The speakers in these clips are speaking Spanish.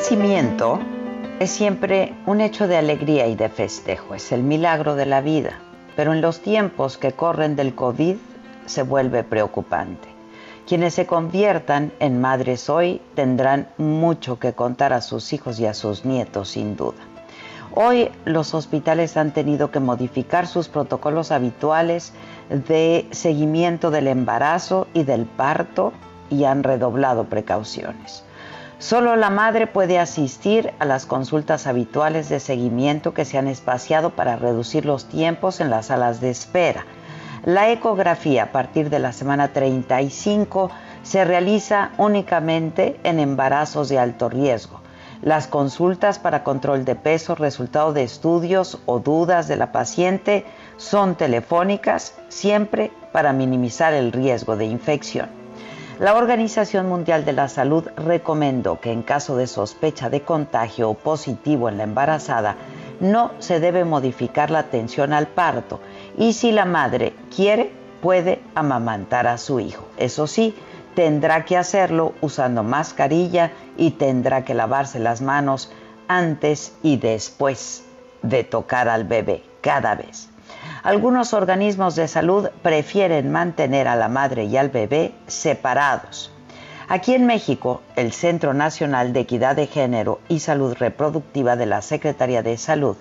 Nacimiento es siempre un hecho de alegría y de festejo, es el milagro de la vida, pero en los tiempos que corren del COVID se vuelve preocupante. Quienes se conviertan en madres hoy tendrán mucho que contar a sus hijos y a sus nietos, sin duda. Hoy los hospitales han tenido que modificar sus protocolos habituales de seguimiento del embarazo y del parto y han redoblado precauciones. Solo la madre puede asistir a las consultas habituales de seguimiento que se han espaciado para reducir los tiempos en las salas de espera. La ecografía a partir de la semana 35 se realiza únicamente en embarazos de alto riesgo. Las consultas para control de peso, resultado de estudios o dudas de la paciente son telefónicas, siempre para minimizar el riesgo de infección. La Organización Mundial de la Salud recomendó que en caso de sospecha de contagio positivo en la embarazada, no se debe modificar la atención al parto y si la madre quiere, puede amamantar a su hijo. Eso sí, tendrá que hacerlo usando mascarilla y tendrá que lavarse las manos antes y después de tocar al bebé cada vez. Algunos organismos de salud prefieren mantener a la madre y al bebé separados. Aquí en México, el Centro Nacional de Equidad de Género y Salud Reproductiva de la Secretaría de Salud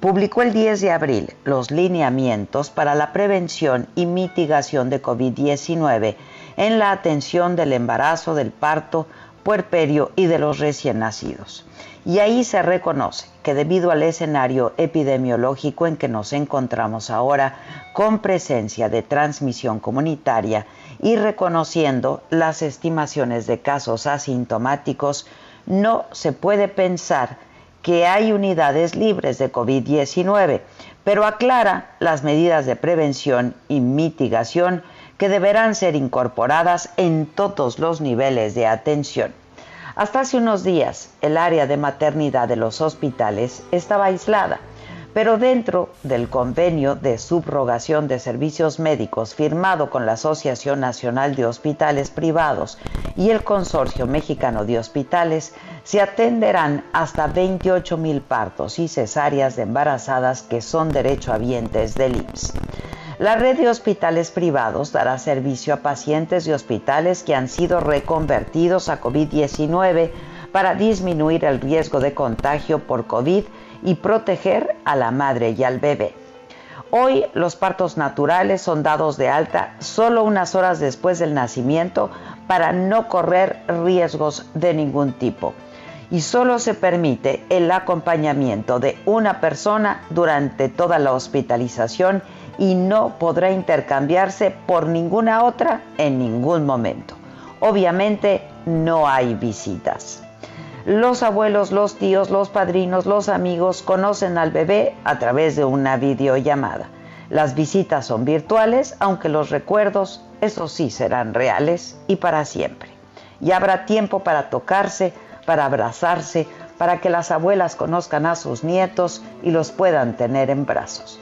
publicó el 10 de abril los lineamientos para la prevención y mitigación de COVID-19 en la atención del embarazo, del parto, puerperio y de los recién nacidos. Y ahí se reconoce que debido al escenario epidemiológico en que nos encontramos ahora, con presencia de transmisión comunitaria y reconociendo las estimaciones de casos asintomáticos, no se puede pensar que hay unidades libres de COVID-19, pero aclara las medidas de prevención y mitigación que deberán ser incorporadas en todos los niveles de atención. Hasta hace unos días, el área de maternidad de los hospitales estaba aislada, pero dentro del convenio de subrogación de servicios médicos firmado con la Asociación Nacional de Hospitales Privados y el Consorcio Mexicano de Hospitales, se atenderán hasta 28 mil partos y cesáreas de embarazadas que son derechohabientes del IMSS. La red de hospitales privados dará servicio a pacientes de hospitales que han sido reconvertidos a COVID-19 para disminuir el riesgo de contagio por COVID y proteger a la madre y al bebé. Hoy los partos naturales son dados de alta solo unas horas después del nacimiento para no correr riesgos de ningún tipo. Y solo se permite el acompañamiento de una persona durante toda la hospitalización y no podrá intercambiarse por ninguna otra en ningún momento. Obviamente no hay visitas. Los abuelos, los tíos, los padrinos, los amigos conocen al bebé a través de una videollamada. Las visitas son virtuales, aunque los recuerdos, eso sí, serán reales y para siempre. Y habrá tiempo para tocarse, para abrazarse, para que las abuelas conozcan a sus nietos y los puedan tener en brazos.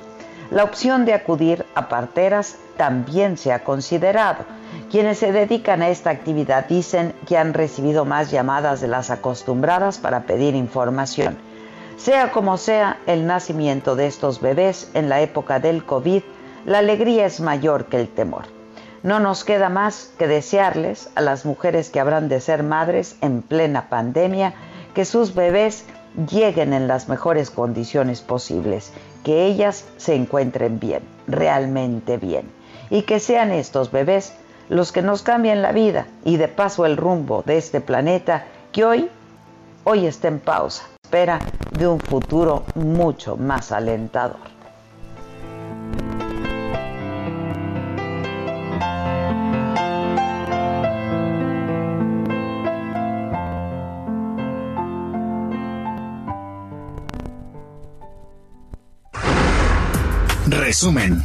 La opción de acudir a parteras también se ha considerado. Quienes se dedican a esta actividad dicen que han recibido más llamadas de las acostumbradas para pedir información. Sea como sea el nacimiento de estos bebés en la época del COVID, la alegría es mayor que el temor. No nos queda más que desearles a las mujeres que habrán de ser madres en plena pandemia que sus bebés lleguen en las mejores condiciones posibles, que ellas se encuentren bien, realmente bien, y que sean estos bebés los que nos cambien la vida y de paso el rumbo de este planeta que hoy, hoy está en pausa, espera de un futuro mucho más alentador. Resumen.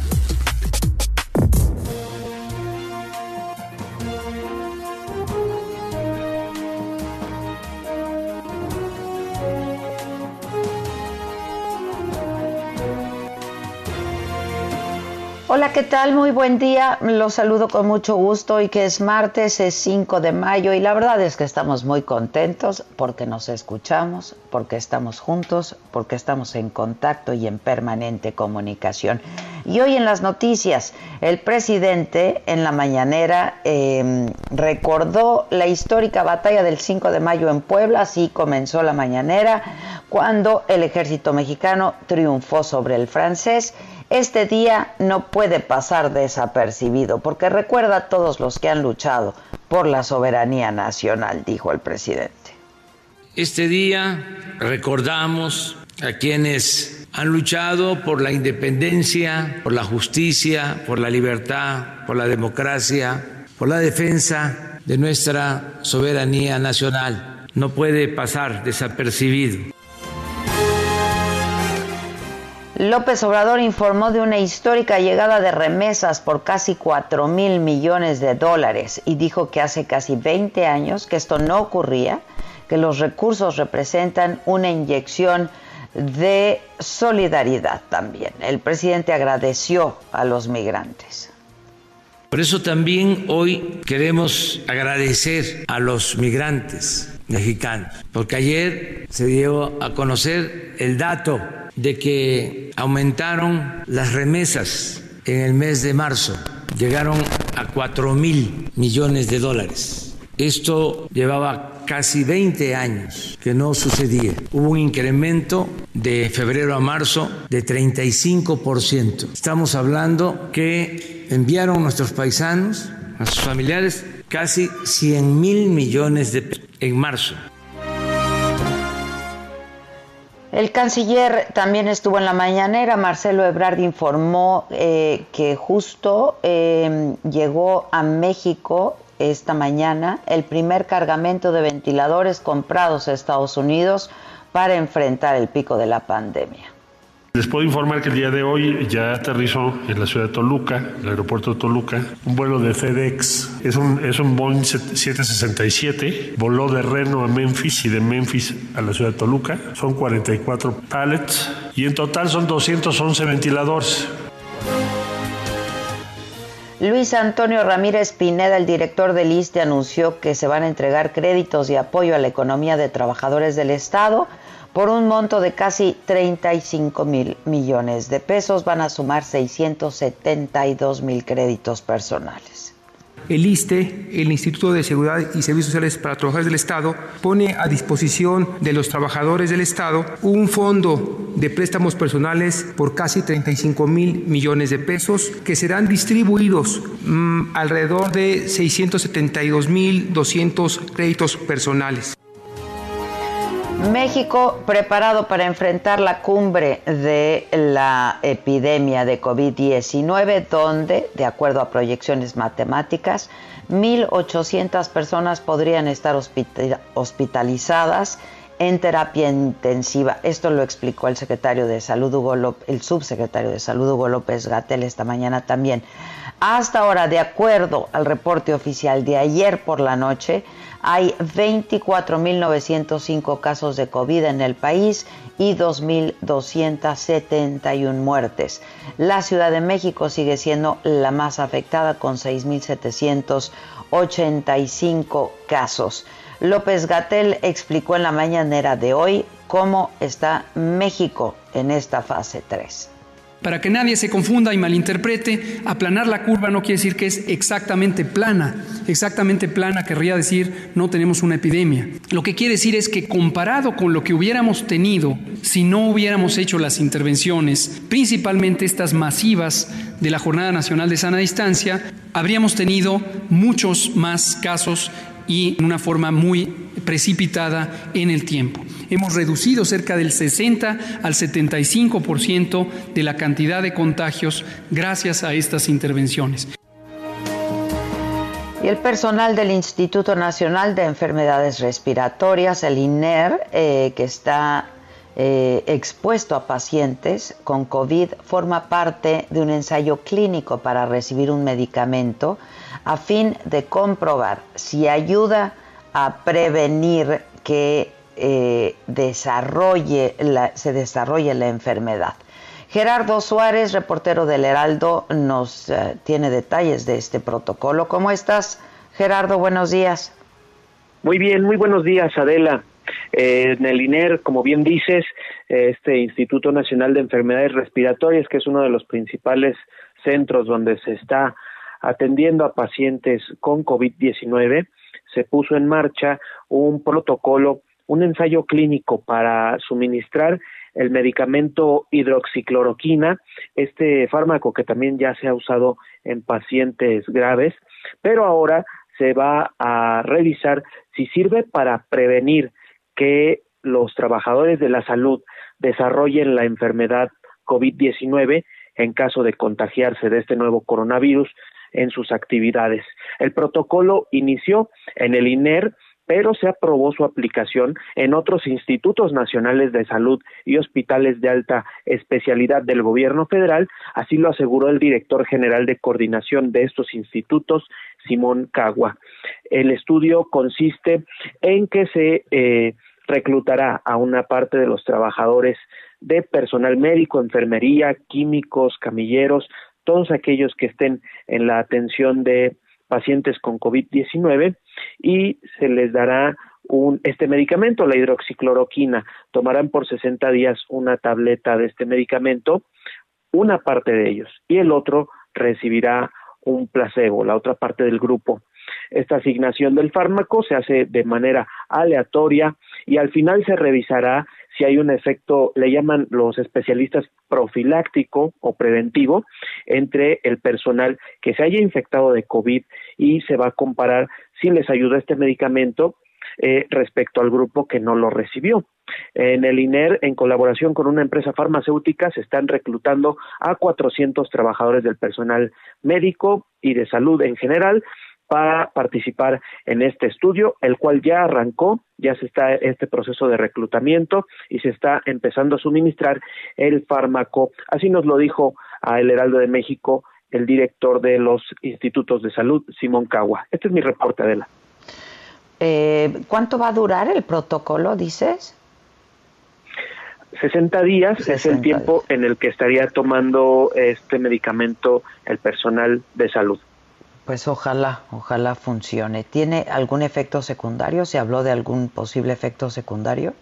Hola, ¿qué tal? Muy buen día. Los saludo con mucho gusto y que es martes, es 5 de mayo y la verdad es que estamos muy contentos porque nos escuchamos, porque estamos juntos, porque estamos en contacto y en permanente comunicación. Y hoy en las noticias, el presidente en la mañanera em, recordó la histórica batalla del 5 de mayo en Puebla, así comenzó la mañanera, cuando el ejército mexicano triunfó sobre el francés este día no puede pasar desapercibido porque recuerda a todos los que han luchado por la soberanía nacional, dijo el presidente. Este día recordamos a quienes han luchado por la independencia, por la justicia, por la libertad, por la democracia, por la defensa de nuestra soberanía nacional. No puede pasar desapercibido. López Obrador informó de una histórica llegada de remesas por casi 4 mil millones de dólares y dijo que hace casi 20 años que esto no ocurría, que los recursos representan una inyección de solidaridad también. El presidente agradeció a los migrantes. Por eso también hoy queremos agradecer a los migrantes mexicanos, porque ayer se dio a conocer el dato de que aumentaron las remesas en el mes de marzo, llegaron a 4 mil millones de dólares. Esto llevaba casi 20 años que no sucedía. Hubo un incremento de febrero a marzo de 35%. Estamos hablando que enviaron nuestros paisanos, a sus familiares, casi 100 mil millones de pesos en marzo. El canciller también estuvo en la mañanera. Marcelo Ebrard informó eh, que justo eh, llegó a México esta mañana el primer cargamento de ventiladores comprados a Estados Unidos para enfrentar el pico de la pandemia. Les puedo informar que el día de hoy ya aterrizó en la ciudad de Toluca, el aeropuerto de Toluca, un vuelo de FedEx. Es un, es un Boeing 767. Voló de Reno a Memphis y de Memphis a la ciudad de Toluca. Son 44 pallets y en total son 211 ventiladores. Luis Antonio Ramírez Pineda, el director del ISTE, anunció que se van a entregar créditos y apoyo a la economía de trabajadores del Estado por un monto de casi 35 mil millones de pesos. Van a sumar 672 mil créditos personales. El ISTE, el Instituto de Seguridad y Servicios Sociales para Trabajadores del Estado, pone a disposición de los trabajadores del Estado un fondo de préstamos personales por casi 35 mil millones de pesos que serán distribuidos mmm, alrededor de 672 mil 200 créditos personales. México preparado para enfrentar la cumbre de la epidemia de COVID-19, donde, de acuerdo a proyecciones matemáticas, 1.800 personas podrían estar hospitalizadas en terapia intensiva. Esto lo explicó el secretario de Salud Hugo López, el subsecretario de Salud Hugo López Gatel esta mañana también. Hasta ahora, de acuerdo al reporte oficial de ayer por la noche, hay 24.905 casos de COVID en el país y 2.271 muertes. La Ciudad de México sigue siendo la más afectada con 6.785 casos. López Gatel explicó en la mañanera de hoy cómo está México en esta fase 3. Para que nadie se confunda y malinterprete, aplanar la curva no quiere decir que es exactamente plana. Exactamente plana querría decir no tenemos una epidemia. Lo que quiere decir es que comparado con lo que hubiéramos tenido si no hubiéramos hecho las intervenciones, principalmente estas masivas de la Jornada Nacional de Sana Distancia, habríamos tenido muchos más casos y en una forma muy precipitada en el tiempo. Hemos reducido cerca del 60 al 75% de la cantidad de contagios gracias a estas intervenciones. Y el personal del Instituto Nacional de Enfermedades Respiratorias, el INER, eh, que está eh, expuesto a pacientes con COVID, forma parte de un ensayo clínico para recibir un medicamento a fin de comprobar si ayuda a prevenir que eh, desarrolle se desarrolle la enfermedad. Gerardo Suárez, reportero del Heraldo, nos eh, tiene detalles de este protocolo. ¿Cómo estás, Gerardo? Buenos días. Muy bien, muy buenos días, Adela. Eh, en el INER, como bien dices, este Instituto Nacional de Enfermedades Respiratorias, que es uno de los principales centros donde se está atendiendo a pacientes con COVID-19, se puso en marcha un protocolo, un ensayo clínico para suministrar el medicamento hidroxicloroquina, este fármaco que también ya se ha usado en pacientes graves, pero ahora se va a revisar si sirve para prevenir que los trabajadores de la salud desarrollen la enfermedad COVID-19 en caso de contagiarse de este nuevo coronavirus en sus actividades. El protocolo inició en el INER pero se aprobó su aplicación en otros institutos nacionales de salud y hospitales de alta especialidad del gobierno federal, así lo aseguró el director general de coordinación de estos institutos, Simón Cagua. El estudio consiste en que se eh, reclutará a una parte de los trabajadores de personal médico, enfermería, químicos, camilleros, todos aquellos que estén en la atención de pacientes con COVID-19 y se les dará un, este medicamento, la hidroxicloroquina. Tomarán por 60 días una tableta de este medicamento, una parte de ellos, y el otro recibirá un placebo, la otra parte del grupo. Esta asignación del fármaco se hace de manera aleatoria y al final se revisará si hay un efecto, le llaman los especialistas profiláctico o preventivo entre el personal que se haya infectado de COVID y se va a comparar si les ayuda este medicamento eh, respecto al grupo que no lo recibió. En el INER, en colaboración con una empresa farmacéutica, se están reclutando a 400 trabajadores del personal médico y de salud en general para participar en este estudio, el cual ya arrancó, ya se está este proceso de reclutamiento y se está empezando a suministrar el fármaco. Así nos lo dijo a El Heraldo de México el director de los institutos de salud, Simón Cagua. Este es mi reporte, Adela. Eh, ¿Cuánto va a durar el protocolo, dices? 60 días es el tiempo en el que estaría tomando este medicamento el personal de salud. Pues ojalá, ojalá funcione. ¿Tiene algún efecto secundario? ¿Se habló de algún posible efecto secundario?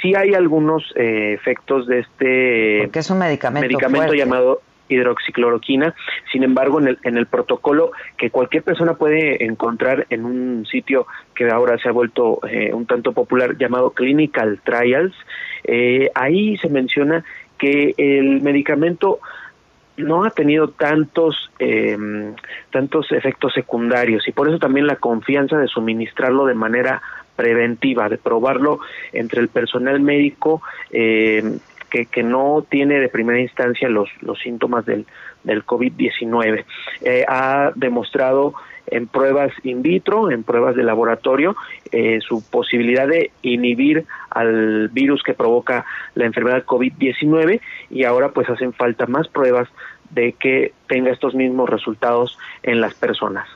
Sí hay algunos eh, efectos de este Porque es un medicamento, medicamento llamado hidroxicloroquina. Sin embargo, en el, en el protocolo que cualquier persona puede encontrar en un sitio que ahora se ha vuelto eh, un tanto popular llamado Clinical Trials, eh, ahí se menciona que el medicamento no ha tenido tantos eh, tantos efectos secundarios y por eso también la confianza de suministrarlo de manera preventiva, de probarlo entre el personal médico eh, que, que, no tiene de primera instancia los, los síntomas del, del COVID-19. Eh, ha demostrado en pruebas in vitro, en pruebas de laboratorio, eh, su posibilidad de inhibir al virus que provoca la enfermedad COVID-19 y ahora pues hacen falta más pruebas de que tenga estos mismos resultados en las personas.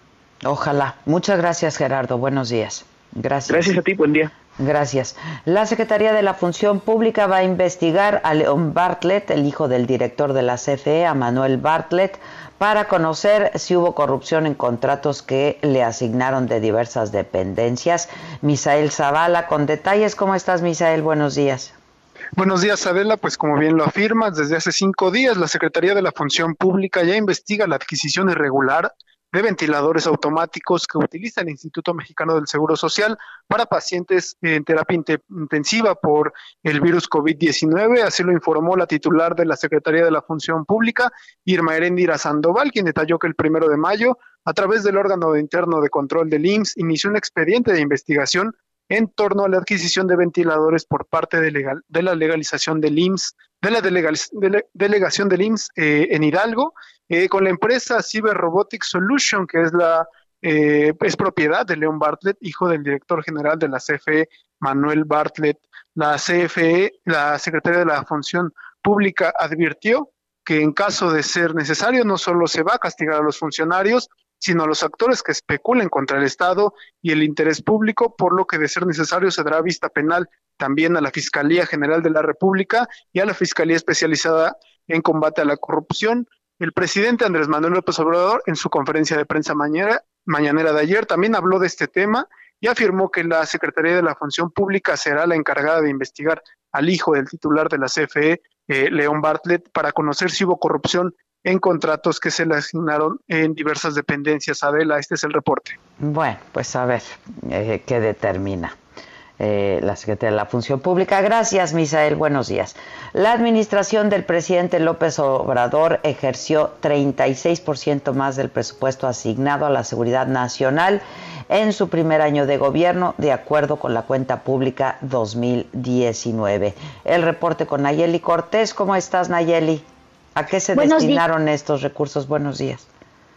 Ojalá. Muchas gracias Gerardo. Buenos días. Gracias. Gracias a ti. Buen día. Gracias. La Secretaría de la Función Pública va a investigar a León Bartlett, el hijo del director de la CFE, a Manuel Bartlett, para conocer si hubo corrupción en contratos que le asignaron de diversas dependencias. Misael Zavala, con detalles. ¿Cómo estás, Misael? Buenos días. Buenos días, Adela. Pues como bien lo afirmas, desde hace cinco días la Secretaría de la Función Pública ya investiga la adquisición irregular de ventiladores automáticos que utiliza el Instituto Mexicano del Seguro Social para pacientes en terapia intensiva por el virus COVID-19. Así lo informó la titular de la Secretaría de la Función Pública, Irma Erendira Sandoval, quien detalló que el primero de mayo, a través del órgano interno de control del IMSS, inició un expediente de investigación en torno a la adquisición de ventiladores por parte de, legal, de la legalización del IMSS, de la delegación del IMSS eh, en Hidalgo eh, con la empresa Cyber Robotics Solution, que es la eh, es propiedad de León Bartlett, hijo del director general de la CFE, Manuel Bartlett. La CFE, la Secretaría de la Función Pública, advirtió que en caso de ser necesario no solo se va a castigar a los funcionarios, sino a los actores que especulen contra el Estado y el interés público, por lo que de ser necesario se dará vista penal también a la Fiscalía General de la República y a la Fiscalía Especializada en Combate a la Corrupción, el presidente Andrés Manuel López Obrador, en su conferencia de prensa mañana, mañanera de ayer, también habló de este tema y afirmó que la Secretaría de la Función Pública será la encargada de investigar al hijo del titular de la CFE, eh, León Bartlett, para conocer si hubo corrupción en contratos que se le asignaron en diversas dependencias. Adela, este es el reporte. Bueno, pues a ver eh, qué determina. Eh, la Secretaría de la Función Pública. Gracias, Misael. Buenos días. La administración del presidente López Obrador ejerció 36% más del presupuesto asignado a la seguridad nacional en su primer año de gobierno, de acuerdo con la cuenta pública 2019. El reporte con Nayeli Cortés. ¿Cómo estás, Nayeli? ¿A qué se destinaron estos recursos? Buenos días.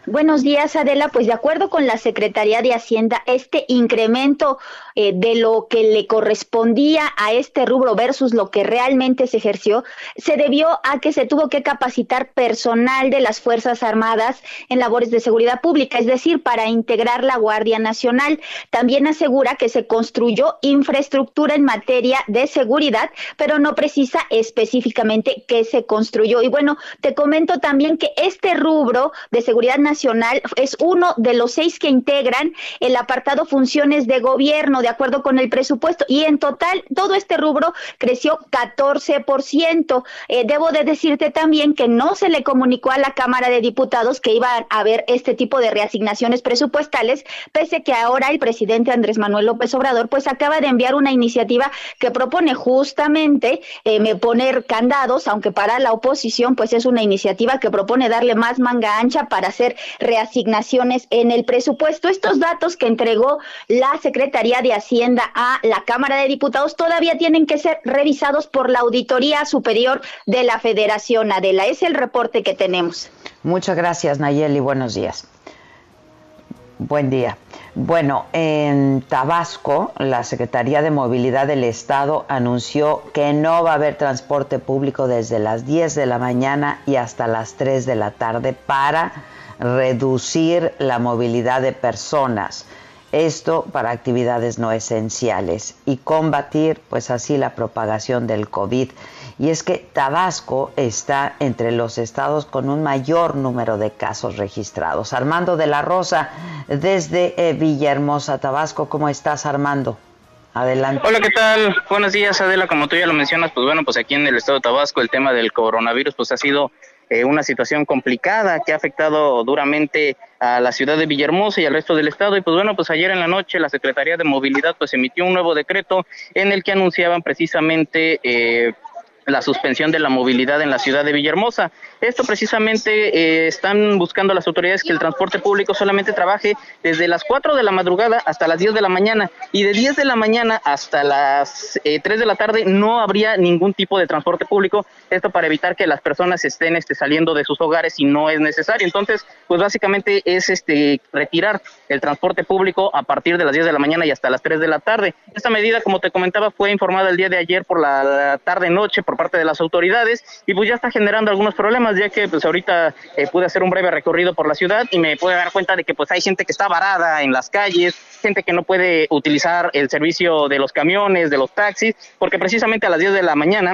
Buenos días, Adela. Pues de acuerdo con la Secretaría de Hacienda, este incremento eh, de lo que le correspondía a este rubro versus lo que realmente se ejerció, se debió a que se tuvo que capacitar personal de las Fuerzas Armadas en labores de seguridad pública, es decir, para integrar la Guardia Nacional. También asegura que se construyó infraestructura en materia de seguridad, pero no precisa específicamente qué se construyó. Y bueno, te comento también que este rubro de seguridad nacional es uno de los seis que integran el apartado funciones de gobierno de acuerdo con el presupuesto y en total todo este rubro creció 14%. Eh, debo de decirte también que no se le comunicó a la Cámara de Diputados que iba a haber este tipo de reasignaciones presupuestales, pese que ahora el presidente Andrés Manuel López Obrador pues acaba de enviar una iniciativa que propone justamente eh, poner candados, aunque para la oposición pues es una iniciativa que propone darle más manga ancha para hacer reasignaciones en el presupuesto. Estos datos que entregó la Secretaría de Hacienda a la Cámara de Diputados todavía tienen que ser revisados por la Auditoría Superior de la Federación. Adela, es el reporte que tenemos. Muchas gracias, Nayeli. Buenos días. Buen día. Bueno, en Tabasco, la Secretaría de Movilidad del Estado anunció que no va a haber transporte público desde las 10 de la mañana y hasta las 3 de la tarde para reducir la movilidad de personas. Esto para actividades no esenciales y combatir pues así la propagación del COVID. Y es que Tabasco está entre los estados con un mayor número de casos registrados. Armando de la Rosa, desde eh, Villahermosa, Tabasco, ¿cómo estás Armando? Adelante. Hola, ¿qué tal? Buenos días, Adela. Como tú ya lo mencionas, pues bueno, pues aquí en el estado de Tabasco el tema del coronavirus pues ha sido eh, una situación complicada que ha afectado duramente a la ciudad de Villahermosa y al resto del estado. Y pues bueno, pues ayer en la noche la Secretaría de Movilidad pues emitió un nuevo decreto en el que anunciaban precisamente eh, la suspensión de la movilidad en la ciudad de Villahermosa. Esto precisamente eh, están buscando las autoridades que el transporte público solamente trabaje desde las 4 de la madrugada hasta las 10 de la mañana y de 10 de la mañana hasta las eh, 3 de la tarde no habría ningún tipo de transporte público. Esto para evitar que las personas estén este, saliendo de sus hogares si no es necesario. Entonces, pues básicamente es este retirar el transporte público a partir de las 10 de la mañana y hasta las 3 de la tarde. Esta medida, como te comentaba, fue informada el día de ayer por la tarde-noche por parte de las autoridades y pues ya está generando algunos problemas, ya que pues ahorita eh, pude hacer un breve recorrido por la ciudad y me pude dar cuenta de que pues hay gente que está varada en las calles, gente que no puede utilizar el servicio de los camiones, de los taxis, porque precisamente a las 10 de la mañana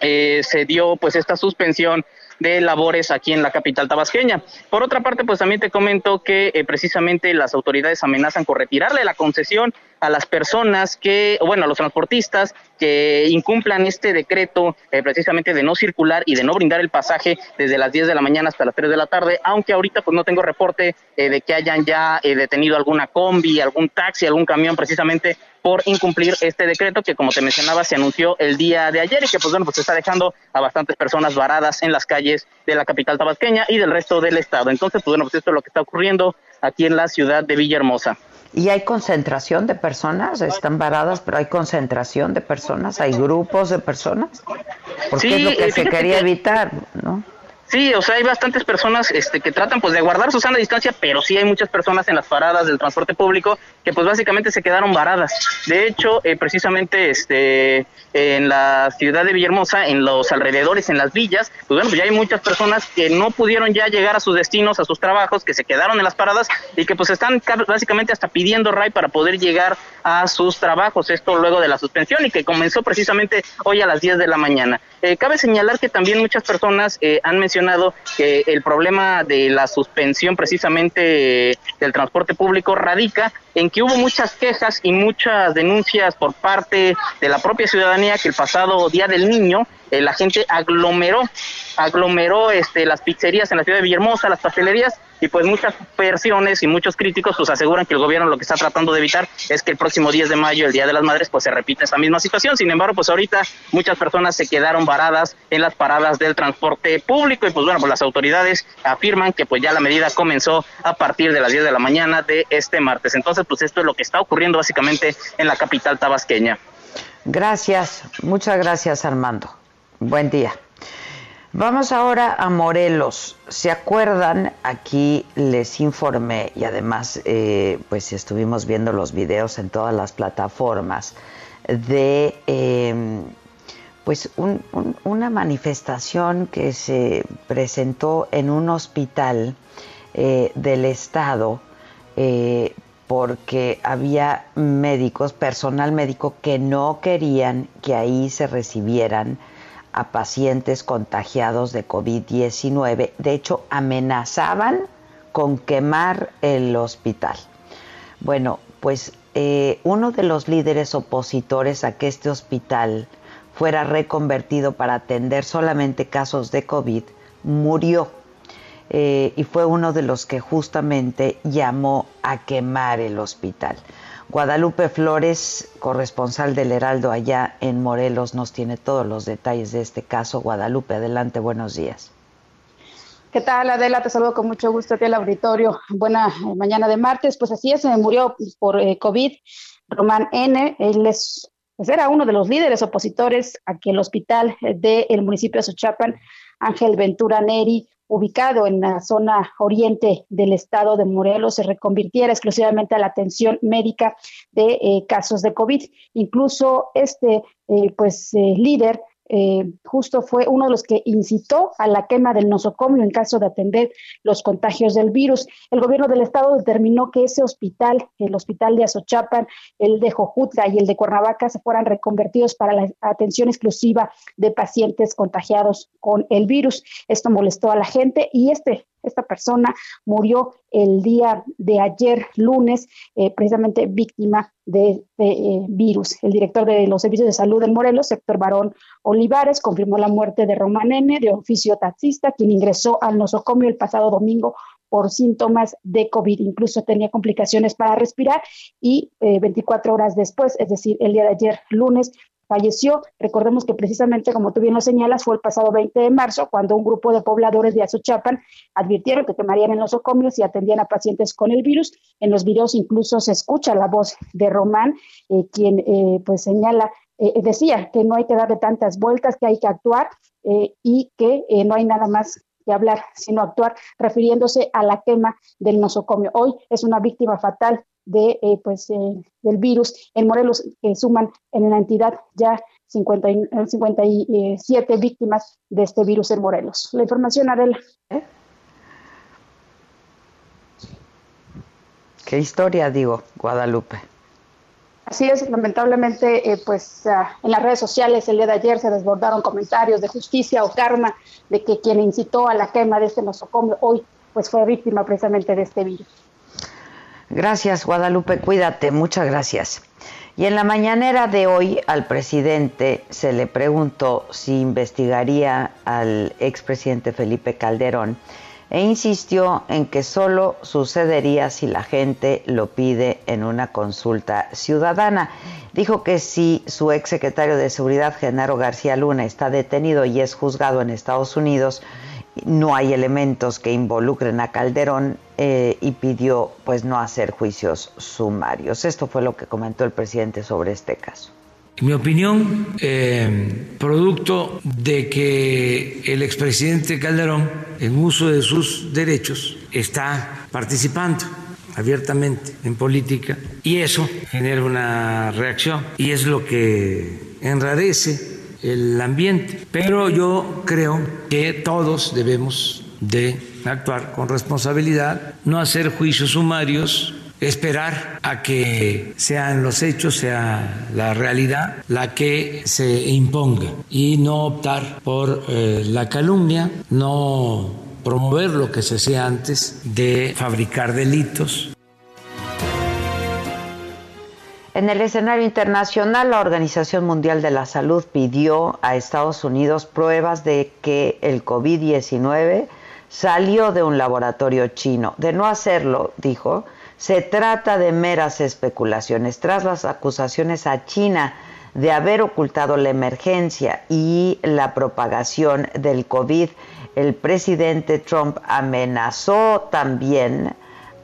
eh, se dio pues esta suspensión de labores aquí en la capital tabasqueña. Por otra parte, pues también te comento que eh, precisamente las autoridades amenazan con retirarle la concesión a las personas que, bueno, a los transportistas que incumplan este decreto eh, precisamente de no circular y de no brindar el pasaje desde las 10 de la mañana hasta las 3 de la tarde, aunque ahorita pues no tengo reporte eh, de que hayan ya detenido alguna combi, algún taxi, algún camión precisamente por incumplir este decreto que como te mencionaba se anunció el día de ayer y que pues bueno pues está dejando a bastantes personas varadas en las calles de la capital tabasqueña y del resto del estado. Entonces pues bueno pues esto es lo que está ocurriendo aquí en la ciudad de Villahermosa. ¿Y hay concentración de personas? Están varadas, pero hay concentración de personas, hay grupos de personas. Porque es lo que se quería evitar, ¿no? Sí, o sea, hay bastantes personas este, que tratan pues de guardar su sana distancia, pero sí hay muchas personas en las paradas del transporte público que pues básicamente se quedaron varadas. De hecho, eh, precisamente este, en la ciudad de Villahermosa, en los alrededores, en las villas, pues bueno, pues ya hay muchas personas que no pudieron ya llegar a sus destinos, a sus trabajos, que se quedaron en las paradas y que pues están básicamente hasta pidiendo RAI para poder llegar a sus trabajos. Esto luego de la suspensión y que comenzó precisamente hoy a las 10 de la mañana. Eh, cabe señalar que también muchas personas eh, han mencionado que el problema de la suspensión precisamente eh, del transporte público radica en que hubo muchas quejas y muchas denuncias por parte de la propia ciudadanía que el pasado Día del Niño la gente aglomeró, aglomeró este, las pizzerías en la ciudad de Villahermosa, las pastelerías, y pues muchas versiones y muchos críticos pues aseguran que el gobierno lo que está tratando de evitar es que el próximo 10 de mayo, el Día de las Madres, pues se repita esta misma situación. Sin embargo, pues ahorita muchas personas se quedaron varadas en las paradas del transporte público y pues bueno, pues las autoridades afirman que pues ya la medida comenzó a partir de las 10 de la mañana de este martes. Entonces, pues esto es lo que está ocurriendo básicamente en la capital tabasqueña. Gracias, muchas gracias Armando. Buen día. Vamos ahora a Morelos. ¿Se acuerdan? Aquí les informé y además eh, pues estuvimos viendo los videos en todas las plataformas de em, pues una manifestación que se presentó en un hospital eh, del estado eh, porque había médicos, personal médico que no querían que ahí se recibieran a pacientes contagiados de COVID-19. De hecho, amenazaban con quemar el hospital. Bueno, pues eh, uno de los líderes opositores a que este hospital fuera reconvertido para atender solamente casos de COVID murió eh, y fue uno de los que justamente llamó a quemar el hospital. Guadalupe Flores, corresponsal del Heraldo allá en Morelos, nos tiene todos los detalles de este caso. Guadalupe, adelante, buenos días. ¿Qué tal, Adela? Te saludo con mucho gusto aquí al auditorio. Buena eh, mañana de martes. Pues así es, murió por eh, COVID Román N. Él es, pues era uno de los líderes opositores aquí en el hospital del municipio de Sochapan, Ángel Ventura Neri ubicado en la zona oriente del estado de Morelos, se reconvirtiera exclusivamente a la atención médica de eh, casos de COVID. Incluso este eh, pues, eh, líder eh, justo fue uno de los que incitó a la quema del nosocomio en caso de atender los contagios del virus. El gobierno del estado determinó que ese hospital, el hospital de Azochapan, el de Jojutla y el de Cuernavaca se fueran reconvertidos para la atención exclusiva de pacientes contagiados con el virus. Esto molestó a la gente y este esta persona murió el día de ayer, lunes, eh, precisamente víctima de, eh, virus. El director de los servicios de salud en Morelos, sector Barón Olivares, confirmó la muerte de Román N., de oficio taxista, quien ingresó al nosocomio el pasado domingo por síntomas de COVID. Incluso tenía complicaciones para respirar y 24 eh, horas después, es decir, el día de ayer, lunes, falleció. Recordemos que precisamente, como tú bien lo señalas, fue el pasado 20 de marzo cuando un grupo de pobladores de Azochapan advirtieron que quemarían en los ocomios y atendían a pacientes con el virus. En los videos incluso se escucha la voz de Román, eh, quien eh, pues señala, eh, decía que no hay que darle tantas vueltas, que hay que actuar y que no hay nada más que hablar, sino actuar, refiriéndose a la quema del nosocomio. Hoy es una víctima fatal de, eh, pues, eh, del virus en Morelos, que suman en la entidad ya 57 víctimas de este virus en Morelos. La información, Adela. ¿Qué historia, digo, Guadalupe? Así es, lamentablemente, eh, pues ah, en las redes sociales el día de ayer se desbordaron comentarios de justicia o karma de que quien incitó a la quema de este nosocomio hoy pues fue víctima precisamente de este virus. Gracias, Guadalupe, cuídate, muchas gracias. Y en la mañanera de hoy al presidente se le preguntó si investigaría al expresidente Felipe Calderón e insistió en que solo sucedería si la gente lo pide en una consulta ciudadana. Dijo que si su exsecretario de Seguridad, Genaro García Luna, está detenido y es juzgado en Estados Unidos, no hay elementos que involucren a Calderón eh, y pidió pues no hacer juicios sumarios. Esto fue lo que comentó el presidente sobre este caso. Mi opinión, eh, producto de que el expresidente Calderón, en uso de sus derechos, está participando abiertamente en política y eso genera una reacción y es lo que enrarece el ambiente. Pero yo creo que todos debemos de actuar con responsabilidad, no hacer juicios sumarios, esperar a que sean los hechos, sea la realidad la que se imponga y no optar por eh, la calumnia, no promover lo que se hacía antes de fabricar delitos. En el escenario internacional, la Organización Mundial de la Salud pidió a Estados Unidos pruebas de que el COVID-19 salió de un laboratorio chino. De no hacerlo, dijo, se trata de meras especulaciones. Tras las acusaciones a China de haber ocultado la emergencia y la propagación del COVID, el presidente Trump amenazó también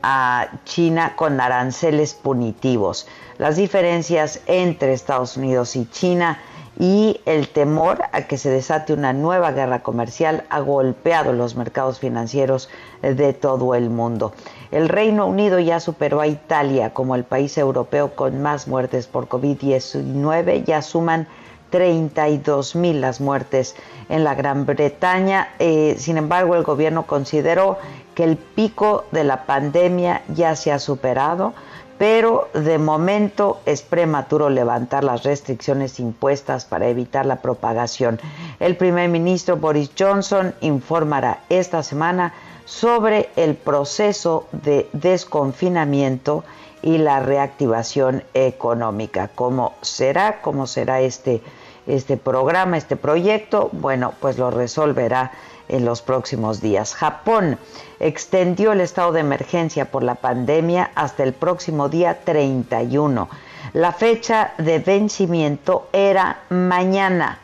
a China con aranceles punitivos. Las diferencias entre Estados Unidos y China y el temor a que se desate una nueva guerra comercial ha golpeado los mercados financieros de todo el mundo. El Reino Unido ya superó a Italia como el país europeo con más muertes por COVID-19, ya suman 32 mil las muertes en la Gran Bretaña. Eh, sin embargo, el gobierno consideró el pico de la pandemia ya se ha superado, pero de momento es prematuro levantar las restricciones impuestas para evitar la propagación. El primer ministro Boris Johnson informará esta semana sobre el proceso de desconfinamiento y la reactivación económica. ¿Cómo será? ¿Cómo será este este programa, este proyecto, bueno, pues lo resolverá en los próximos días. Japón extendió el estado de emergencia por la pandemia hasta el próximo día 31. La fecha de vencimiento era mañana.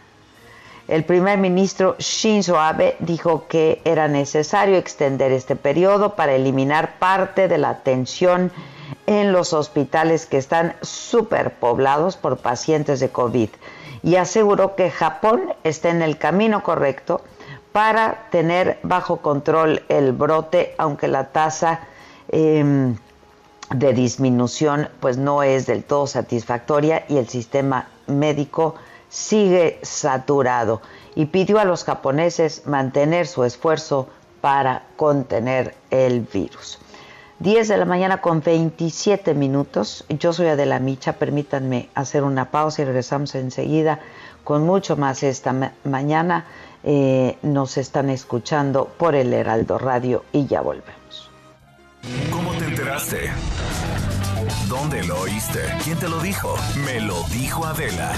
El primer ministro Shinzo Abe dijo que era necesario extender este periodo para eliminar parte de la tensión en los hospitales que están superpoblados por pacientes de COVID y aseguró que Japón está en el camino correcto para tener bajo control el brote, aunque la tasa em, de disminución pues no es del todo satisfactoria y el sistema médico sigue saturado y pidió a los japoneses mantener su esfuerzo para contener el virus. 10 de la mañana con 27 minutos. Yo soy Adela Micha. Permítanme hacer una pausa y regresamos enseguida con mucho más esta mañana. Eh, nos están escuchando por el Heraldo Radio y ya volvemos. ¿Cómo te enteraste? ¿Dónde lo oíste? ¿Quién te lo dijo? Me lo dijo Adela.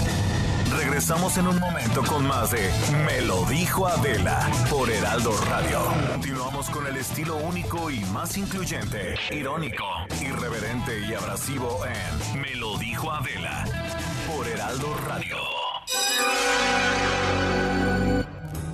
Regresamos en un momento con más de Me lo dijo Adela por Heraldo Radio. Continuamos con el estilo único y más incluyente, irónico, irreverente y abrasivo en Me lo dijo Adela por Heraldo Radio.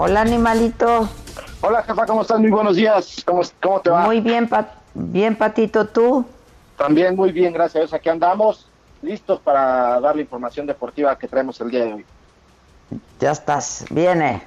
Hola, animalito. Hola, jefa, ¿cómo estás? Muy buenos días. ¿Cómo, cómo te va? Muy bien, bien, Patito, ¿tú? También muy bien, gracias. Aquí andamos, listos para dar la información deportiva que traemos el día de hoy. Ya estás, viene.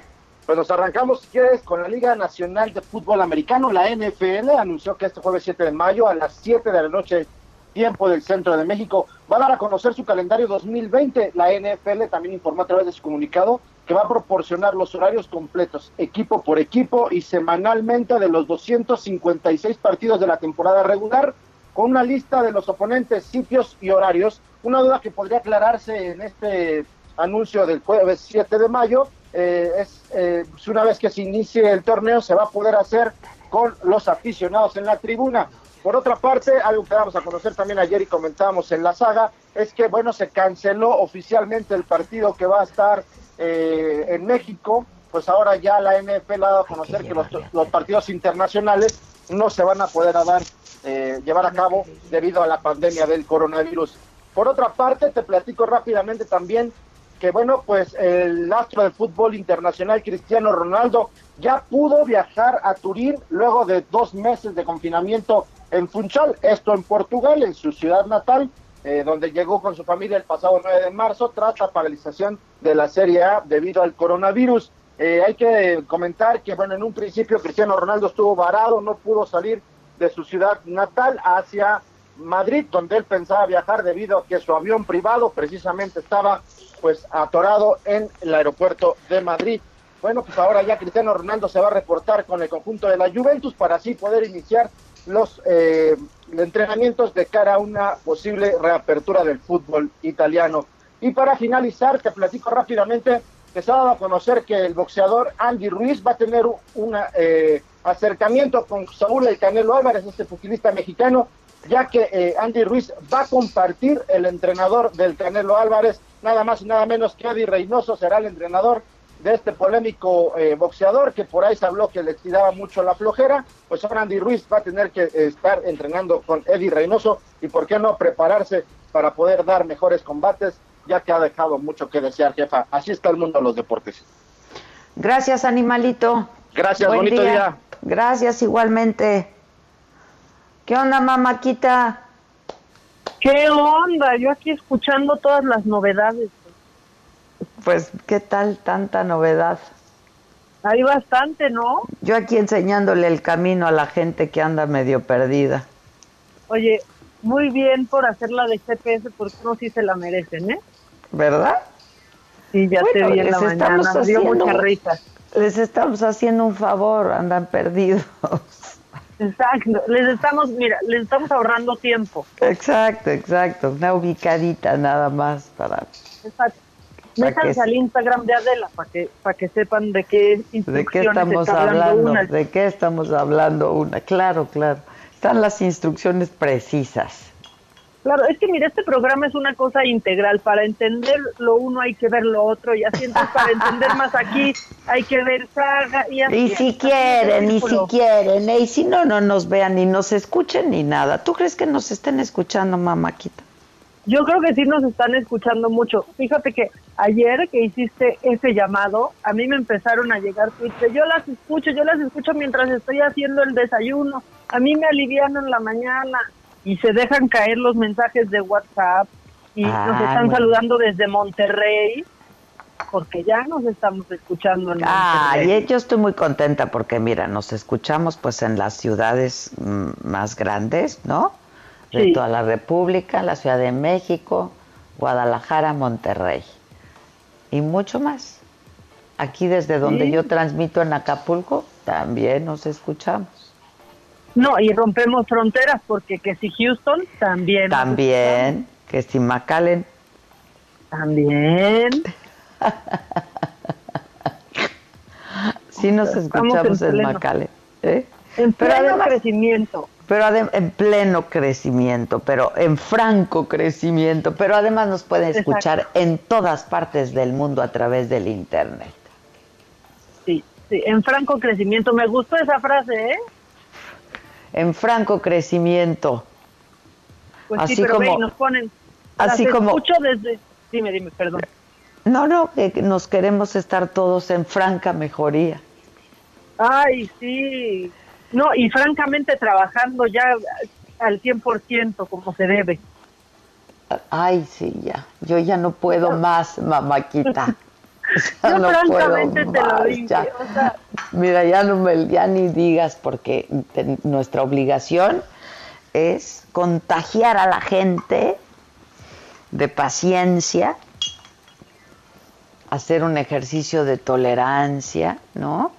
Pues nos arrancamos, si quieres, con la Liga Nacional de Fútbol Americano, la NFL, anunció que este jueves 7 de mayo a las 7 de la noche, tiempo del centro de México, va a dar a conocer su calendario 2020. La NFL también informó a través de su comunicado que va a proporcionar los horarios completos, equipo por equipo y semanalmente de los 256 partidos de la temporada regular, con una lista de los oponentes, sitios y horarios. Una duda que podría aclararse en este anuncio del jueves 7 de mayo eh, es eh, pues una vez que se inicie el torneo se va a poder hacer con los aficionados en la tribuna. Por otra parte, algo que vamos a conocer también ayer y comentábamos en la saga, es que bueno, se canceló oficialmente el partido que va a estar eh, en México, pues ahora ya la NFL ha dado a conocer que los, partidos internacionales no se van a poder dar, eh, llevar a cabo debido a la pandemia del coronavirus. Por otra parte, te platico rápidamente también que, bueno, pues el astro del fútbol internacional Cristiano Ronaldo ya pudo viajar a Turín luego de dos meses de confinamiento en Funchal, esto en Portugal, en su ciudad natal, eh, donde llegó con su familia el pasado 9 de marzo tras la paralización de la Serie A debido al coronavirus. Eh, hay que comentar que, bueno, en un principio Cristiano Ronaldo estuvo varado, no pudo salir de su ciudad natal hacia Madrid, donde él pensaba viajar debido a que su avión privado precisamente estaba pues atorado en el aeropuerto de Madrid. Bueno, pues ahora ya Cristiano Ronaldo se va a reportar con el conjunto de la Juventus para así poder iniciar los eh, entrenamientos de cara a una posible reapertura del fútbol italiano. Y para finalizar, te platico rápidamente que se ha dado a conocer que el boxeador Andy Ruiz va a tener un eh, acercamiento con Saúl El Canelo Álvarez, este fusilista mexicano, ya que eh, Andy Ruiz va a compartir el entrenador del Canelo Álvarez, nada más y nada menos que Eddie Reynoso será el entrenador de este polémico eh, boxeador que por ahí se habló que le tiraba mucho la flojera, pues ahora Andy Ruiz va a tener que estar entrenando con Eddie Reynoso y por qué no prepararse para poder dar mejores combates, ya que ha dejado mucho que desear, jefa. Así está el mundo de los deportes. Gracias, animalito. Gracias, bonito día. Gracias igualmente. ¿Qué onda, mamáquita? ¿Qué onda? Yo aquí escuchando todas las novedades. Pues, ¿qué tal tanta novedad? Hay bastante, ¿no? Yo aquí enseñándole el camino a la gente que anda medio perdida. Oye, muy bien por hacerla de GPS porque no sí se la merecen, ¿eh? ¿Verdad? Sí, ya te vi en la mañana, haciendo, Les estamos haciendo un favor, andan perdidos. Exacto, les estamos, mira, les estamos ahorrando tiempo. Exacto, exacto, una ubicadita nada más para... Exacto. Métanse al Instagram de Adela para que para que sepan de qué de qué estamos hablando, de qué estamos hablando una. Claro, claro. Están las instrucciones precisas. Claro, es que mira, este programa es una cosa integral. Para entender lo uno hay que ver lo otro y así entonces para entender más aquí hay que ver saga y así. Y si quieren, y si quieren, y si no, no nos vean ni nos escuchen ni nada. ¿Tú crees que nos estén escuchando, mamáquita? Yo creo que sí nos están escuchando mucho. Fíjate que ayer que hiciste ese llamado, a mí me empezaron a llegar tweets yo las escucho, yo las escucho mientras estoy haciendo el desayuno, a mí me alivian en la mañana y se dejan caer los mensajes de WhatsApp y nos ah, están saludando desde Monterrey porque ya nos estamos escuchando en Ah, y yo estoy muy contenta porque mira, nos escuchamos pues en las ciudades mm, más grandes, ¿no? De toda la República, la Ciudad de México, Guadalajara, Monterrey y mucho más. Aquí desde donde yo transmito en Acapulco también nos escuchamos. No, y rompemos fronteras porque que si Houston también. También, que si McAllen. También. sí nos escuchamos en, en ¿eh? En pleno crecimiento pero en pleno crecimiento, pero en franco crecimiento, pero además nos pueden escuchar en todas partes del mundo a través del Internet. Sí, sí, en franco crecimiento. Me gustó esa frase, ¿eh? En franco crecimiento. Pues así sí, pero como, nos ponen. Así como. Escucho desde. Dime, dime, perdón. No, no, que nos queremos estar todos en franca mejoría. Ay, sí. No, y francamente trabajando ya al 100% como se debe. Ay, sí, ya. Yo ya no puedo más, mamáquita. Yo francamente te lo dije. Mira, ya, no me, ya ni digas porque nuestra obligación es contagiar a la gente de paciencia, hacer un ejercicio de tolerancia, ¿no?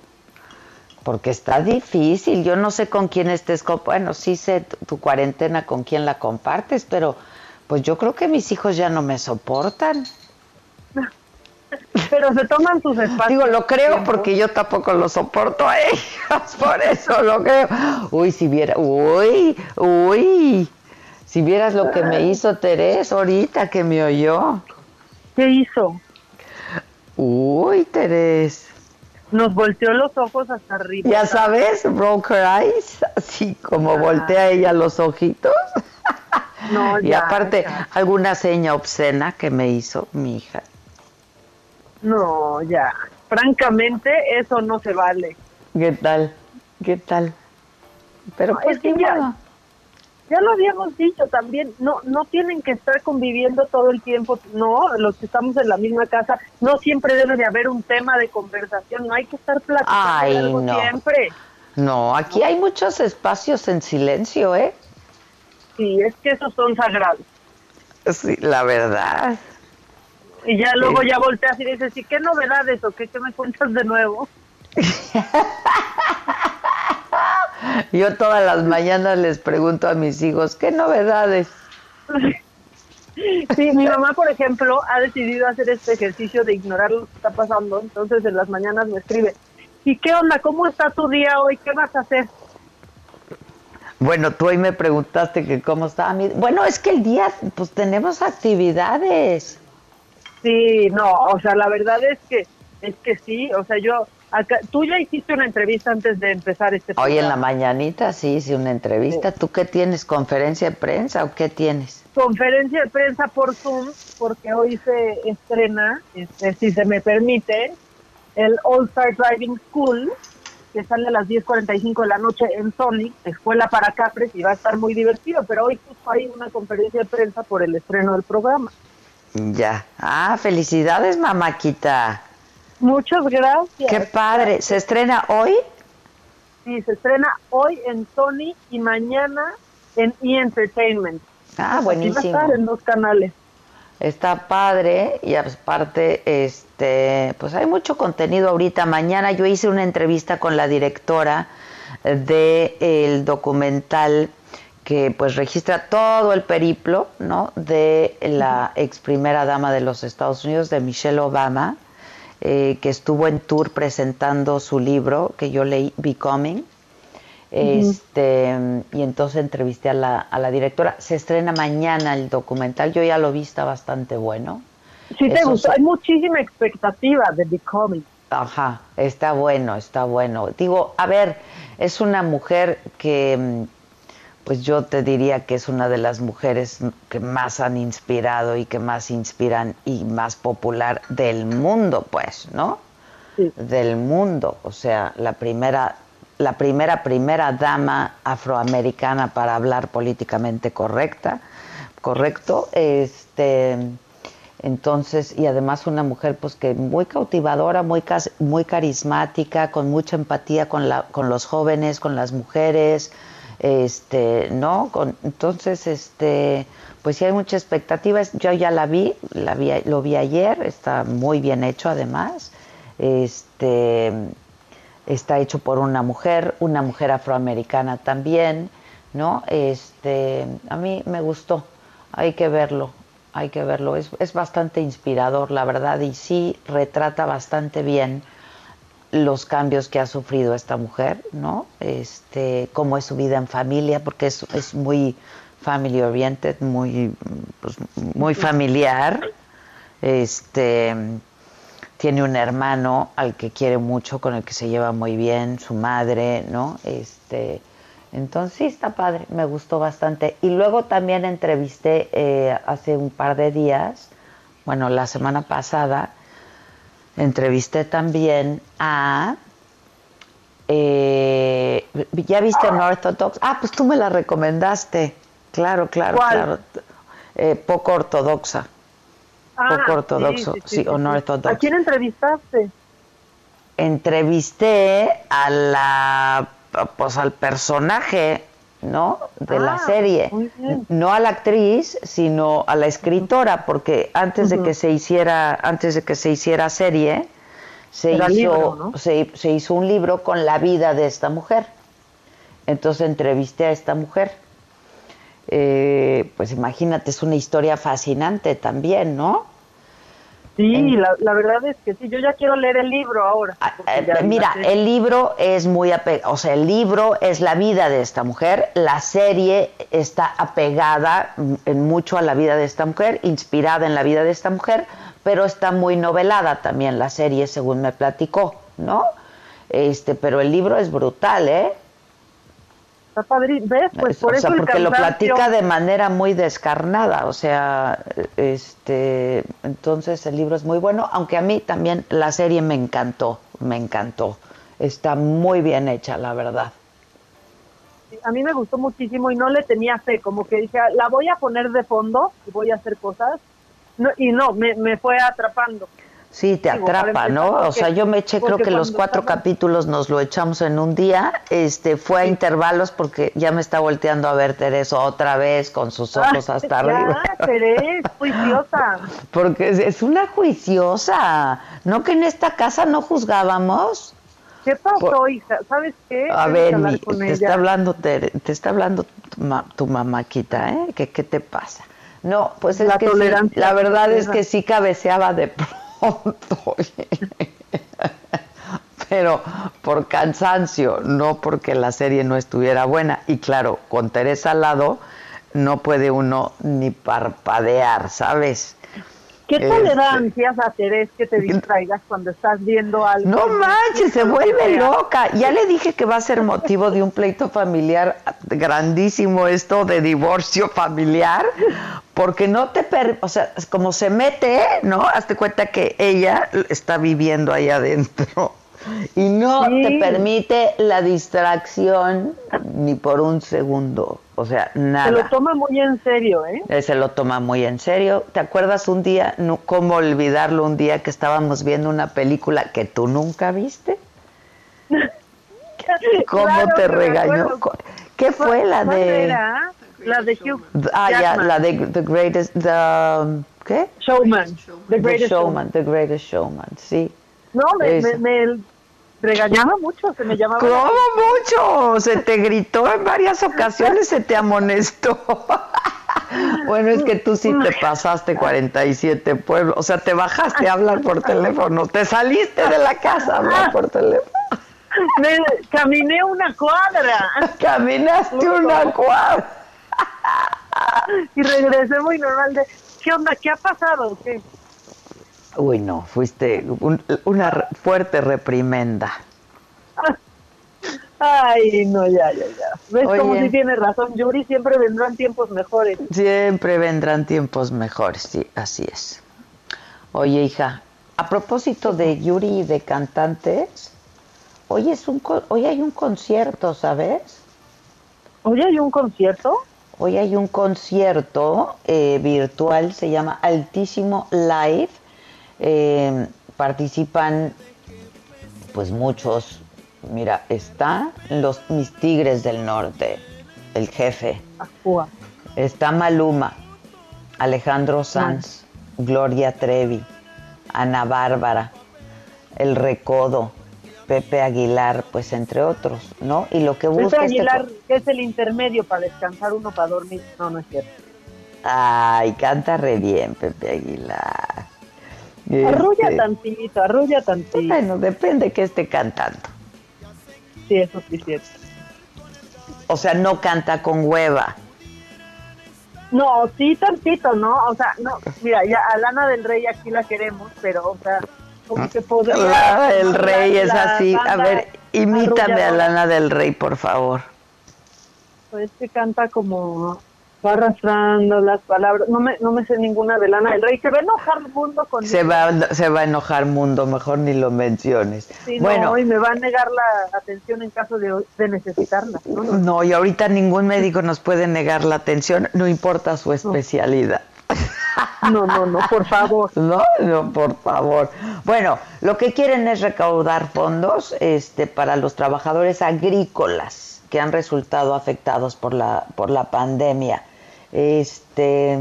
Porque está difícil. Yo no sé con quién estés, bueno, sí sé tu, cuarentena con quién la compartes, pero pues yo creo que mis hijos ya no me soportan. Pero se toman sus espacios. Digo, lo creo porque yo tampoco lo soporto a ellos, por eso lo creo. Uy, si viera, uy, uy, si vieras lo que me hizo Teresa ahorita que me oyó. ¿Qué hizo? Uy, Teresa. Nos volteó los ojos hasta arriba. Ya sabes, broker eyes, así como voltea ella los ojitos. No, y aparte, alguna seña obscena que me hizo mi hija. No, ya. Francamente, eso no se vale. ¿Qué tal? ¿Qué tal? Pero pues, que ya, ya lo habíamos dicho también, no no tienen que estar conviviendo todo el tiempo, no, los que estamos en la misma casa, no siempre debe de haber un tema de conversación, no hay que estar platicando no. siempre. No, aquí hay muchos espacios en silencio, ¿eh? Sí, es que esos son sagrados. Sí, la verdad. Y ya luego ya volteas y dices, ¿y qué novedades o qué, qué me cuentas de nuevo? Yo todas las mañanas les pregunto a mis hijos, ¿qué novedades? Sí, mi mamá, por ejemplo, ha decidido hacer este ejercicio de ignorar lo que está pasando, entonces en las mañanas me escribe, ¿y qué onda? ¿Cómo está tu día hoy? ¿Qué vas a hacer? Bueno, tú hoy me preguntaste que cómo estaba mi... Bueno, es que el día, pues tenemos actividades. Sí, no, o sea, la verdad es que, es que sí, o sea, yo tú ya hiciste una entrevista antes de empezar este programa. Hoy en la mañanita sí hice una entrevista. ¿Tú qué tienes? ¿Conferencia de prensa o qué tienes? Conferencia de prensa por Zoom, porque hoy se estrena, este, si se me permite, el All Star Driving School, que sale a las 10.45 de la noche en Sony, escuela para Capres, y va a estar muy divertido, pero hoy justo hay una conferencia de prensa por el estreno del programa. Ya. Ah, felicidades, mamáquita. Muchas gracias. Qué padre. ¿Se estrena hoy? Sí, se estrena hoy en Sony y mañana en E! Entertainment. Ah, buenísimo. Va en dos canales. Está padre y aparte, este, pues hay mucho contenido ahorita. Mañana yo hice una entrevista con la directora del el documental que pues registra todo el periplo, ¿no? De la ex primera dama de los Estados Unidos, de Michelle Obama eh, que estuvo en tour presentando su libro que yo leí, Becoming. Este, y entonces entrevisté a la, a la directora. Se estrena mañana el documental. Yo ya lo vi, está bastante bueno. Sí, te gustó. Hay muchísima expectativa de Becoming. Ajá, está bueno, está bueno. Digo, a ver, es una mujer que pues yo te diría que es una de las mujeres que más han inspirado y que más inspiran y más popular del mundo, pues, ¿no? Del mundo, o sea, la primera la primera primera dama afroamericana para hablar políticamente correcta, correcto, este entonces, y además una mujer pues que muy cautivadora, muy muy carismática, con mucha empatía con la con los jóvenes, con las mujeres, este no con, entonces este pues sí hay mucha expectativa. Yo ya la vi la vi lo vi ayer está muy bien hecho además. Este está hecho por una mujer una mujer afroamericana también no este a mí me gustó. Hay que verlo hay que verlo. Es, es bastante inspirador la verdad y sí retrata bastante bien los cambios que ha sufrido esta mujer, ¿no? Este, cómo es su vida en familia, porque es, es muy family oriented, muy, pues, muy familiar. Este, tiene un hermano al que quiere mucho, con el que se lleva muy bien, su madre, ¿no? Este, entonces sí está padre, me gustó bastante. Y luego también entrevisté eh, hace un par de días bueno, la semana pasada entrevisté también a eh, ¿Ya viste Unorthodox? Ah, pues tú me la recomendaste. Claro, claro, claro. Eh, poco ortodoxa. Ah, poco ortodoxo, sí, ¿A quién entrevistaste? Entrevisté a la, pues al personaje, ¿no? De la Ah, serie. No a la actriz, sino a la escritora, porque antes de que se hiciera, antes de que se hiciera serie, se Era hizo, libro, ¿no? se, se hizo un libro con la vida de esta mujer. Entonces entrevisté a esta mujer. Eh, pues imagínate, es una historia fascinante también, ¿no? Sí, la, la verdad es que sí, yo ya quiero leer el libro ahora. ya- Eh, Mira, el libro es muy apegado, o sea, el libro es la vida de esta mujer, la serie está apegada mm, en mucho a la vida de esta mujer, inspirada en la vida de esta mujer, pero está muy novelada también la serie, según me platicó, ¿no? Este, pero el libro es brutal, ¿eh? Está ¿ves? Pues por o eso sea, el porque lo platica de manera muy descarnada, o sea, este, entonces el libro es muy bueno, aunque a mí también la serie me encantó, me encantó. Está muy bien hecha, la verdad. a mí me gustó muchísimo y no le tenía fe, como que dije, "Ah, la voy a poner de fondo y voy a hacer cosas. No, y no, me, me fue atrapando. Sí, te Digo, atrapa, ¿no? O sea, yo me eché, creo que los cuatro estaba- capítulos nos lo echamos en un día. Este, fue a intervalos porque ya me está volteando a ver Teresa otra vez con sus ojos Ah, hasta ya, arriba. Terés, juiciosa. Porque es, es una juiciosa. ¿No que en esta casa no juzgábamos? ¿Qué pasó, Por- hija? ¿Sabes qué? A ver, mi- te está hablando Tere- te está hablando tu, ma- tu mamaquita, ¿eh? ¿Qué, ¿Qué te pasa? No, pues es La que sí, la verdad es que sí cabeceaba de pronto. Pero por cansancio, no porque la serie no estuviera buena. Y claro, con Teresa al lado no puede uno ni parpadear, ¿sabes? ¿Qué tal le Este- Terés que te distraigas cuando estás viendo algo? No manches, se vuelve loca. Ya le dije que va a ser motivo de un pleito familiar grandísimo esto de divorcio familiar, porque no te, per- o sea, como se mete, ¿no? Hazte cuenta que ella está viviendo ahí adentro y no Sí. te permite la distracción ni por un segundo, o sea, nada. Se lo toma muy en serio, ¿eh? Él se lo toma muy en serio. ¿Te acuerdas un día, no, cómo olvidarlo, un día que estábamos viendo una película que tú nunca viste? ¿Cómo Claro te regañó? ¿Qué fue la ¿Cuál de...? era? La de Hugh Ah, ya, la de The Greatest... The, ¿Qué? Showman. The The Greatest Showman, The Greatest Showman, sí. No, me, me, me regañaba mucho, se me llamaba. ¿Cómo mucho? Se te gritó en varias ocasiones, se te amonestó. Bueno, es que tú sí te pasaste 47 pueblos, o sea, te bajaste a hablar por teléfono, te saliste de la casa a hablar por teléfono. Me caminé una cuadra. Caminaste una cuadra. Y regresé muy normal de, ¿qué onda? ¿Qué ha pasado? ¿Qué? Uy, no, fuiste un- una fuerte reprimenda. Ay, no, ya, ya, ya. ¿Ves Oye. cómo sí tiene razón? Yuri siempre vendrán tiempos mejores. Siempre vendrán tiempos mejores, sí, así es. Oye, hija, a propósito de Yuri y de cantantes, hoy, es un, hoy hay un concierto, ¿sabes? ¿Hoy hay un concierto? Hoy hay un concierto eh, virtual, se llama Altísimo Live. Eh, participan pues muchos. Mira, está los mis Tigres del Norte, el jefe. Está Maluma, Alejandro Sanz, Gloria Trevi, Ana Bárbara, El Recodo, Pepe Aguilar, pues entre otros, ¿no? Y lo que Pepe busca este Aguilar, es el intermedio para descansar uno para dormir. No, no es cierto. Ay, canta re bien Pepe Aguilar. Arrulla Este, tantito, arrulla tantito. Bueno, depende que esté cantando. Sí, eso sí es cierto. O sea, no canta con hueva. No, sí, tantito, ¿no? O sea, no, mira, ya a Lana del Rey aquí la queremos, pero, o sea, como que podría... Ah, el rey es así. A ver, imítame a arrulladora. Lana del Rey, por favor. Pues que canta como... va arrastrando las palabras. No me, no me sé ninguna de Lana del Rey. Se va a enojar el mundo con Se va, se va a enojar mundo, mejor ni lo menciones. Sí, bueno, no, y me va a negar la atención en caso de, de necesitarla. ¿no? No. no, y ahorita ningún médico nos puede negar la atención, no importa su especialidad. No, no, no, por favor. No, no, por favor. Bueno, lo que quieren es recaudar fondos este, para los trabajadores agrícolas que han resultado afectados por la, por la pandemia. Este,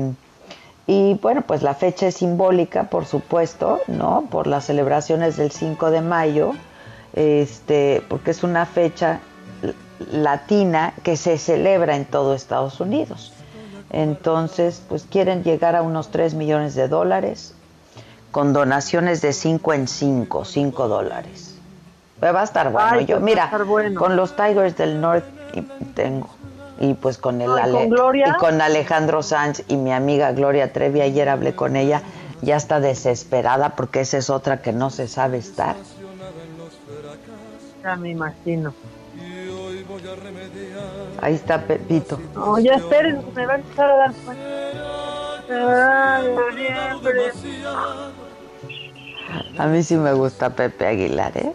y bueno, pues la fecha es simbólica, por supuesto, ¿no? Por las celebraciones del 5 de mayo, este, porque es una fecha latina que se celebra en todo Estados Unidos. Entonces, pues quieren llegar a unos 3 millones de dólares con donaciones de 5 en 5, 5 dólares. Pues va a estar bueno. Ay, Yo, mira, bueno. con los Tigers del Norte tengo. Y pues con el ¿con Ale- Gloria? y con Alejandro Sanz y mi amiga Gloria Trevi, ayer hablé con ella, ya está desesperada porque esa es otra que no se sabe estar. Ya me imagino. Ahí está Pepito. No, ya esperen, me va a empezar a dar noviembre. A mí sí me gusta Pepe Aguilar, ¿eh?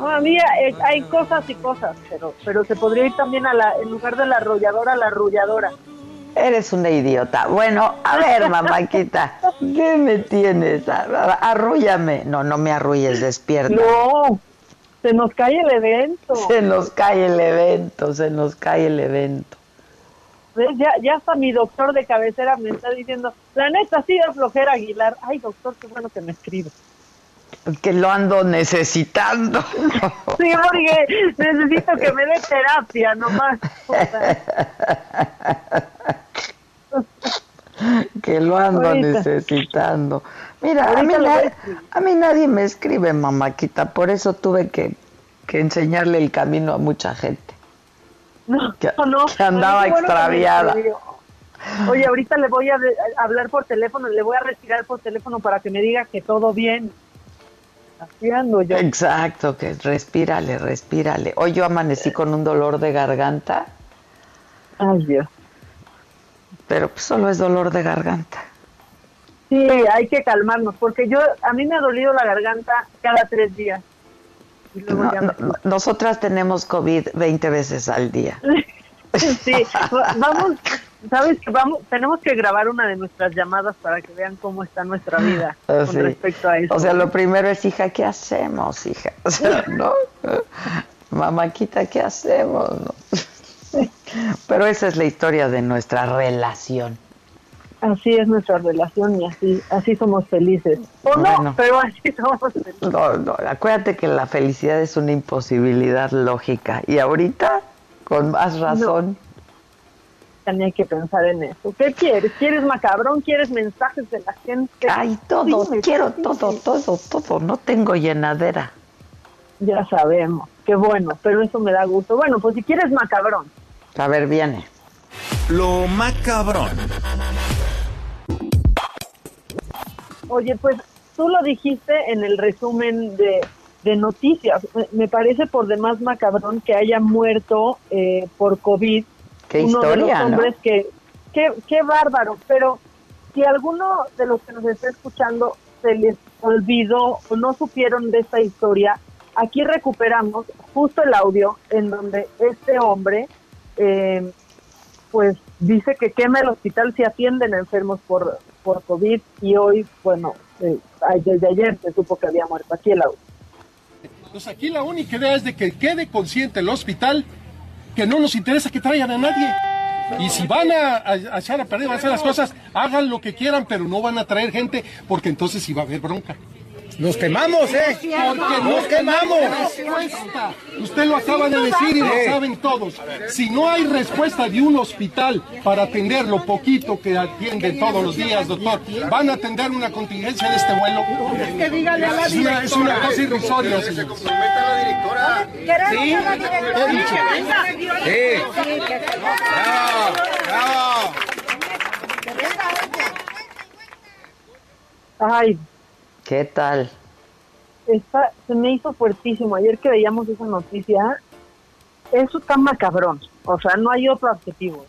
No, a mí eh, hay cosas y cosas, pero pero se podría ir también a la, en lugar de la arrolladora, a la arrulladora. Eres una idiota. Bueno, a ver, mamáquita, ¿qué me tienes? Arrúllame. No, no me arrulles, despierta. No, se nos cae el evento. Se nos cae el evento, se nos cae el evento. ¿Ves? Ya, ya hasta mi doctor de cabecera me está diciendo, la neta, sí es flojera Aguilar. Ay, doctor, qué bueno que me escribe. Que lo ando necesitando. Sí, porque necesito que me dé terapia nomás. Que lo ando Ahorita. necesitando. Mira, a mí, na- a mí nadie me escribe, mamáquita, por eso tuve que, que enseñarle el camino a mucha gente. No, Que- no. que andaba bueno extraviada. Oye, ahorita le voy a, a hablar por teléfono, le voy a respirar por teléfono para que me diga que todo bien. Yo. Exacto, que respírale, respírale. Hoy yo amanecí con un dolor de garganta, Ay, Dios. pero pues solo es dolor de garganta. Sí, hay que calmarnos, porque yo, a mí me ha dolido la garganta cada tres días. Y luego No, ya no, me- no, nosotras tenemos COVID 20 veces al día. Sí, va- vamos, sabes que vamos, tenemos que grabar una de nuestras llamadas para que vean cómo está nuestra vida Ah, con sí. respecto a eso. O sea, lo primero es, hija, ¿qué hacemos, hija? O sea, ¿no? Mamáquita, ¿qué hacemos? no? Pero esa es la historia de nuestra relación. Así es nuestra relación y así, así somos felices. O Bueno. no, pero así somos felices. No, no, acuérdate que la felicidad es una imposibilidad lógica. Y ahorita, con más razón, También hay que pensar en eso. ¿Qué quieres? ¿Quieres macabrón? ¿Quieres mensajes de la gente? ay, todo, Dime, quiero todo, todo, todo. No tengo llenadera. Ya sabemos. Qué bueno, pero eso me da gusto. Bueno, pues si quieres macabrón. A ver, viene. Lo macabrón. Oye, pues tú lo dijiste en el resumen de, de noticias. Me- Me parece por demás macabrón que haya muerto eh, por COVID Qué uno de historia, los ¿no? hombres que... Qué, qué bárbaro, pero si alguno de los que nos está escuchando se les olvidó o no supieron de esta historia, aquí recuperamos justo el audio en donde este hombre eh, pues dice que quema el hospital si atienden enfermos por, por COVID y hoy, bueno, eh, desde ayer se supo que había muerto. Aquí el audio. Pues aquí la única idea es de que quede consciente el hospital que no nos interesa que traigan a nadie. Y si van a, a- a echar a perder, van a hacer las cosas, hagan lo que quieran, pero no van a traer gente porque entonces sí va a haber bronca. Nos quemamos, ¿eh? Porque Nos quemamos. respuesta. Usted lo acaba de decir y lo Sí. saben todos. Si no hay respuesta de un hospital para atender lo poquito que atienden todos los días, doctor, van a atender una contingencia de este vuelo. Es que dígale a la Es una, es una directora. cosa irrisoria, señor. Comprometa a la directora. Sí. He dicho. Sí. Bravo, bravo. Ay, ¿Qué tal? está, se me hizo fuertísimo. Ayer que veíamos esa noticia, eso está macabrón. O sea, no hay otro adjetivo.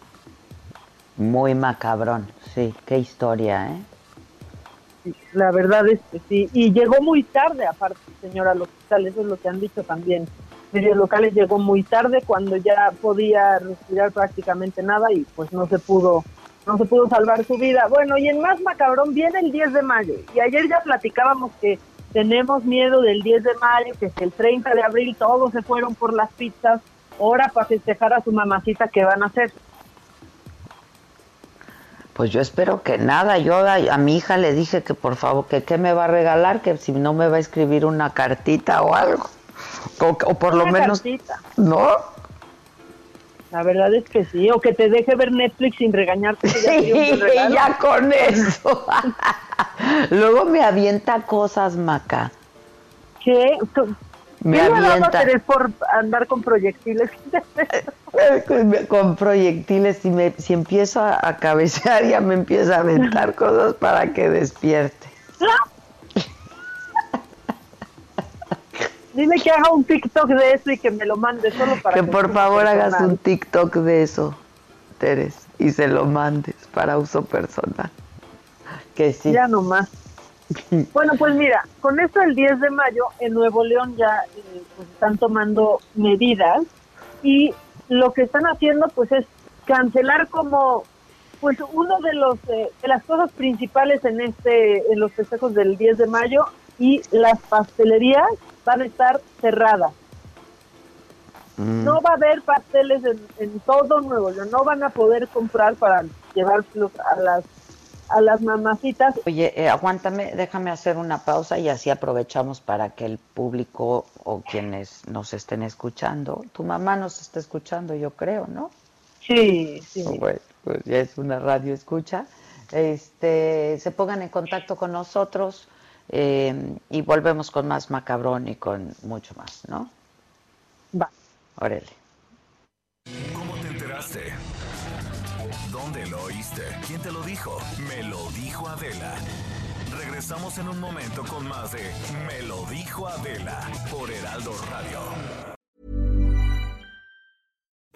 Muy macabrón, sí, qué historia, ¿eh? la verdad es que sí. Y llegó muy tarde, aparte, señora, al hospital, eso es lo que han dicho también. Medios locales llegó muy tarde cuando ya podía respirar prácticamente nada y pues no se pudo no se pudo salvar su vida. Bueno, y en más macabrón viene el 10 de mayo. Y ayer ya platicábamos que tenemos miedo del 10 de mayo, que es el 30 de abril todos se fueron por las pizzas, ahora para festejar a su mamacita que van a hacer. Pues yo espero que nada. Yo a, mi hija le dije que por favor, que qué me va a regalar, que si no me va a escribir una cartita o algo. O, por lo menos. ¿No? La verdad es que sí. O que te deje ver Netflix sin regañarte. sí, ya con eso. Luego me avienta cosas, Maca. ¿Qué? me ¿Qué avienta. por andar con proyectiles? con proyectiles, y me, si empiezo a, cabecear ya me empieza a aventar cosas para que despierte. Dime que haga un TikTok de eso y que me lo mande solo para que, que por favor hagas un TikTok de eso, Teres, y se lo mandes para uso personal. Que sí. Ya nomás. Bueno, pues mira, con esto del 10 de mayo en Nuevo León ya eh, pues están tomando medidas y lo que están haciendo pues es cancelar como pues uno de los eh, de las cosas principales en este en los festejos del 10 de mayo y las pastelerías van a estar cerradas. Mm. No va a haber pasteles en, en todo Nuevo León, no van a poder comprar para llevarlos a las a las mamacitas. Oye, eh, aguántame, déjame hacer una pausa y así aprovechamos para que el público o quienes nos estén escuchando, tu mamá nos está escuchando, yo creo, ¿no? Sí, sí. Bueno, pues ya es una radio escucha. Este, se pongan en contacto con nosotros eh, y volvemos con más macabrón y con mucho más, ¿no? Va. Órale. ¿Cómo te enteraste? ¿Dónde lo oíste? ¿Quién te lo dijo? Me lo dijo Adela. Regresamos en un momento con más de Me lo dijo Adela por Heraldo Radio.